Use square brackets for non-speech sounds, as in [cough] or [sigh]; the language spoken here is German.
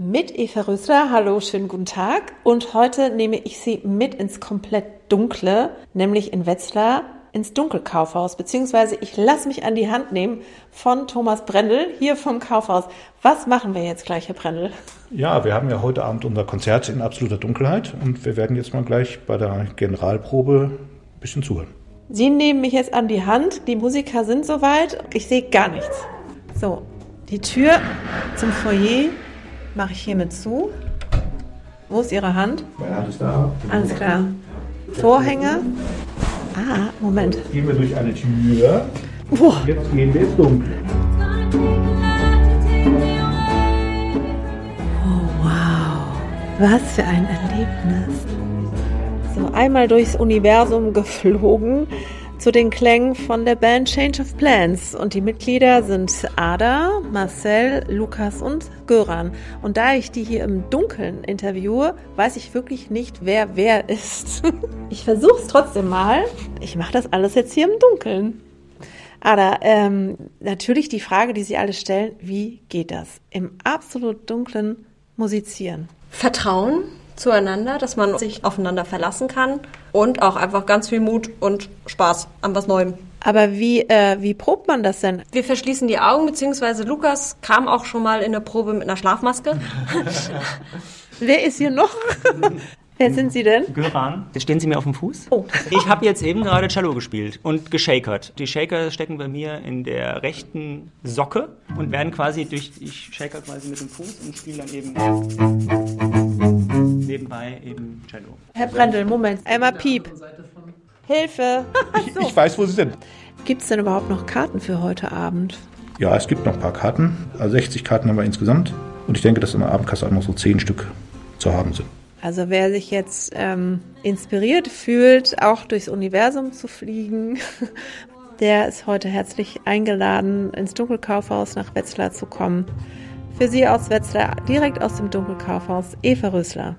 Mit Eva Rösler, hallo, schönen guten Tag. Und heute nehme ich Sie mit ins komplett Dunkle, nämlich in Wetzlar ins Dunkelkaufhaus, beziehungsweise ich lasse mich an die Hand nehmen von Thomas Brendel hier vom Kaufhaus. Was machen wir jetzt gleich, Herr Brendel? Ja, wir haben ja heute Abend unser Konzert in absoluter Dunkelheit und wir werden jetzt mal gleich bei der Generalprobe ein bisschen zuhören. Sie nehmen mich jetzt an die Hand, die Musiker sind soweit, ich sehe gar nichts. So, die Tür zum Foyer mache ich hiermit zu. Wo ist Ihre Hand? Meine Hand ist da. Alles klar. Vorhänge. Ah, Moment. Jetzt gehen wir durch eine Tür. Boah. Jetzt gehen wir ins Dunkel. Oh, wow. Was für ein Erlebnis. So, einmal durchs Universum geflogen zu den Klängen von der Band Change of Plans. Und die Mitglieder sind Ada, Marcel, Lukas und Göran. Und da ich die hier im Dunkeln interviewe, weiß ich wirklich nicht, wer wer ist. [laughs] ich versuche es trotzdem mal. Ich mache das alles jetzt hier im Dunkeln. Ada, ähm, natürlich die Frage, die Sie alle stellen, wie geht das? Im absolut dunklen Musizieren. Vertrauen zueinander, dass man sich aufeinander verlassen kann und auch einfach ganz viel Mut und Spaß an was Neuem. Aber wie, äh, wie probt man das denn? Wir verschließen die Augen, beziehungsweise Lukas kam auch schon mal in der Probe mit einer Schlafmaske. [laughs] Wer ist hier noch? [laughs] Wer sind Sie denn? Göran, jetzt stehen Sie mir auf dem Fuß. Oh. Ich habe jetzt eben gerade Cello gespielt und geshakert. Die Shaker stecken bei mir in der rechten Socke und werden quasi durch, ich shaker quasi mit dem Fuß und spiele dann eben nebenbei eben Cello. Herr Brendel, Moment. Einmal Piep. Hilfe. Ich, ich weiß, wo Sie sind. Gibt es denn überhaupt noch Karten für heute Abend? Ja, es gibt noch ein paar Karten. Also 60 Karten haben wir insgesamt. Und ich denke, dass in der Abendkasse auch noch so 10 Stück zu haben sind. Also wer sich jetzt ähm, inspiriert fühlt, auch durchs Universum zu fliegen, [laughs] der ist heute herzlich eingeladen, ins Dunkelkaufhaus nach Wetzlar zu kommen. Für Sie aus Wetzlar, direkt aus dem Dunkelkaufhaus, Eva Rösler.